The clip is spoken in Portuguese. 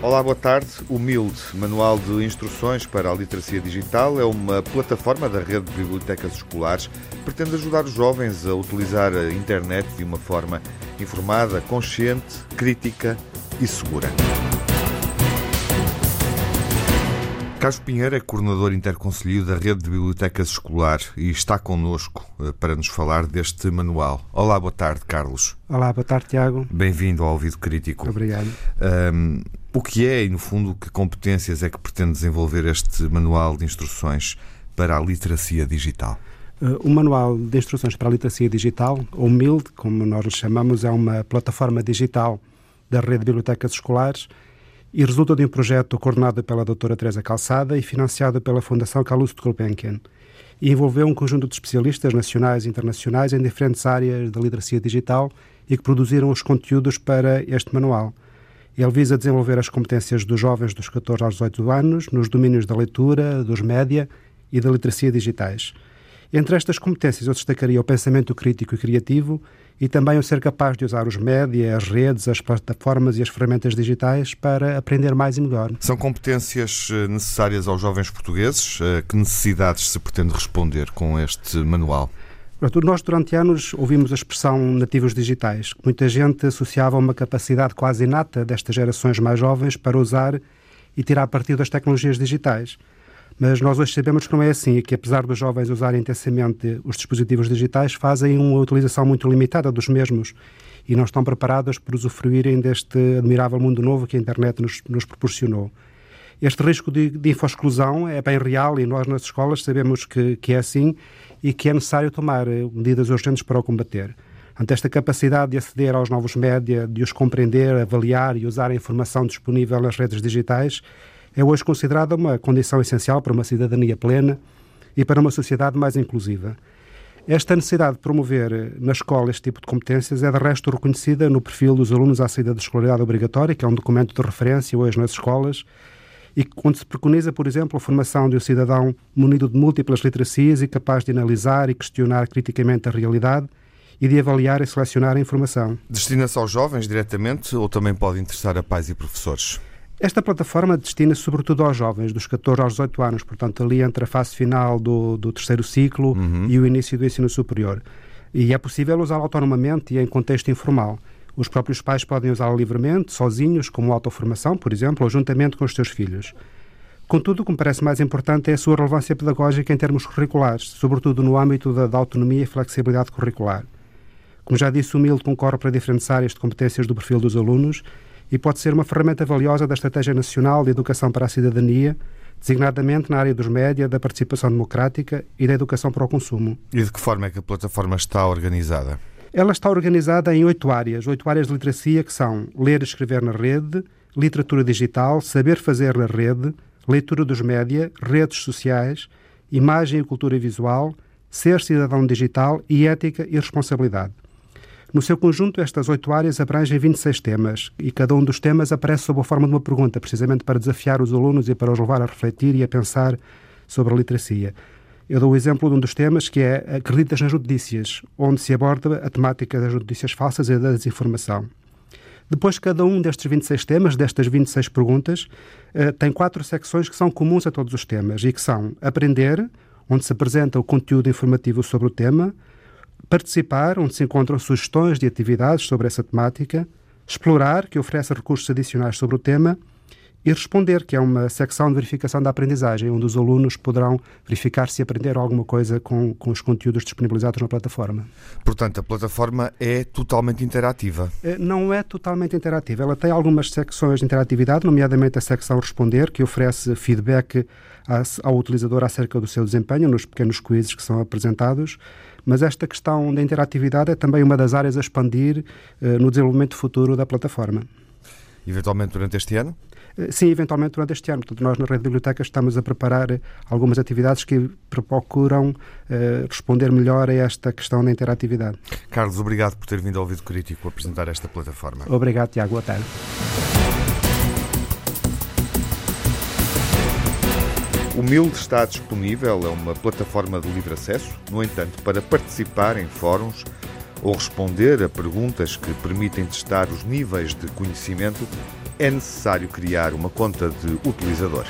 Olá, boa tarde. O MILD, Manual de Instruções para a Literacia Digital, é uma plataforma da rede de bibliotecas escolares que pretende ajudar os jovens a utilizar a internet de uma forma informada, consciente, crítica e segura. Carlos Pinheiro é coordenador interconselho da Rede de Bibliotecas Escolar e está connosco eh, para nos falar deste manual. Olá, boa tarde, Carlos. Olá, boa tarde, Tiago. Bem-vindo ao Ouvido Crítico. Obrigado. Um, o que é e, no fundo, que competências é que pretende desenvolver este manual de instruções para a literacia digital? Uh, o Manual de Instruções para a Literacia Digital, ou MILD, como nós lhe chamamos, é uma plataforma digital da Rede de Bibliotecas Escolares e resulta de um projeto coordenado pela doutora Teresa Calçada e financiado pela Fundação Calouste Gulbenkian. E envolveu um conjunto de especialistas nacionais e internacionais em diferentes áreas da literacia digital e que produziram os conteúdos para este manual. Ele visa desenvolver as competências dos jovens dos 14 aos 18 anos nos domínios da leitura, dos média e da literacia digitais. Entre estas competências, eu destacaria o pensamento crítico e criativo e também o ser capaz de usar os média, as redes, as plataformas e as ferramentas digitais para aprender mais e melhor. São competências eh, necessárias aos jovens portugueses? Eh, que necessidades se pretende responder com este manual? Nós, durante anos, ouvimos a expressão nativos digitais, que muita gente associava a uma capacidade quase inata destas gerações mais jovens para usar e tirar partido das tecnologias digitais. Mas nós hoje sabemos que não é assim e que, apesar dos jovens usarem intensamente os dispositivos digitais, fazem uma utilização muito limitada dos mesmos e não estão preparados para usufruírem deste admirável mundo novo que a internet nos, nos proporcionou. Este risco de, de info-exclusão é bem real e nós nas escolas sabemos que, que é assim e que é necessário tomar eh, medidas urgentes para o combater. Ante esta capacidade de aceder aos novos média, de os compreender, avaliar e usar a informação disponível nas redes digitais, é hoje considerada uma condição essencial para uma cidadania plena e para uma sociedade mais inclusiva. Esta necessidade de promover eh, na escola este tipo de competências é, de resto, reconhecida no perfil dos alunos à saída da escolaridade obrigatória, que é um documento de referência hoje nas escolas, e onde se preconiza, por exemplo, a formação de um cidadão munido de múltiplas literacias e capaz de analisar e questionar criticamente a realidade e de avaliar e selecionar a informação. Destina-se aos jovens diretamente ou também pode interessar a pais e professores? Esta plataforma destina-se sobretudo aos jovens, dos 14 aos 18 anos, portanto, ali entre a fase final do, do terceiro ciclo uhum. e o início do ensino superior. E é possível usá-la autonomamente e em contexto informal. Os próprios pais podem usá-la livremente, sozinhos, como autoformação, por exemplo, ou juntamente com os seus filhos. Contudo, o que me parece mais importante é a sua relevância pedagógica em termos curriculares, sobretudo no âmbito da, da autonomia e flexibilidade curricular. Como já disse, o MILD concorre para diferentes áreas de competências do perfil dos alunos e pode ser uma ferramenta valiosa da Estratégia Nacional de Educação para a Cidadania, designadamente na área dos média, da participação democrática e da educação para o consumo. E de que forma é que a plataforma está organizada? Ela está organizada em oito áreas, oito áreas de literacia que são ler e escrever na rede, literatura digital, saber fazer na rede, leitura dos média, redes sociais, imagem e cultura visual, ser cidadão digital e ética e responsabilidade. No seu conjunto, estas oito áreas abrangem 26 temas e cada um dos temas aparece sob a forma de uma pergunta, precisamente para desafiar os alunos e para os levar a refletir e a pensar sobre a literacia. Eu dou o exemplo de um dos temas que é Acreditas nas notícias, onde se aborda a temática das notícias falsas e da desinformação. Depois, cada um destes 26 temas, destas 26 perguntas, eh, tem quatro secções que são comuns a todos os temas e que são Aprender, onde se apresenta o conteúdo informativo sobre o tema, Participar, onde se encontram sugestões de atividades sobre essa temática, Explorar, que oferece recursos adicionais sobre o tema, e Responder, que é uma secção de verificação da aprendizagem, onde os alunos poderão verificar se aprenderam alguma coisa com, com os conteúdos disponibilizados na plataforma. Portanto, a plataforma é totalmente interativa? Eh, não é totalmente interativa. Ela tem algumas secções de interatividade, nomeadamente a secção Responder, que oferece feedback ao utilizador acerca do seu desempenho nos pequenos quizzes que são apresentados mas esta questão da interatividade é também uma das áreas a expandir uh, no desenvolvimento futuro da plataforma. Eventualmente durante este ano? Eh, sim, eventualmente durante este ano. Portanto, nós na Rede Biblioteca estamos a preparar algumas atividades que procuram uh, responder melhor a esta questão da interatividade. Carlos, obrigado por ter vindo ao Ouvido Crítico apresentar esta plataforma. Obrigado, Tiago. Boa tarde. O MILD está disponível, é uma plataforma de livre acesso. No entanto, para participar em fóruns ou responder a perguntas que permitem testar os níveis de conhecimento, é necessário criar uma conta de utilizador.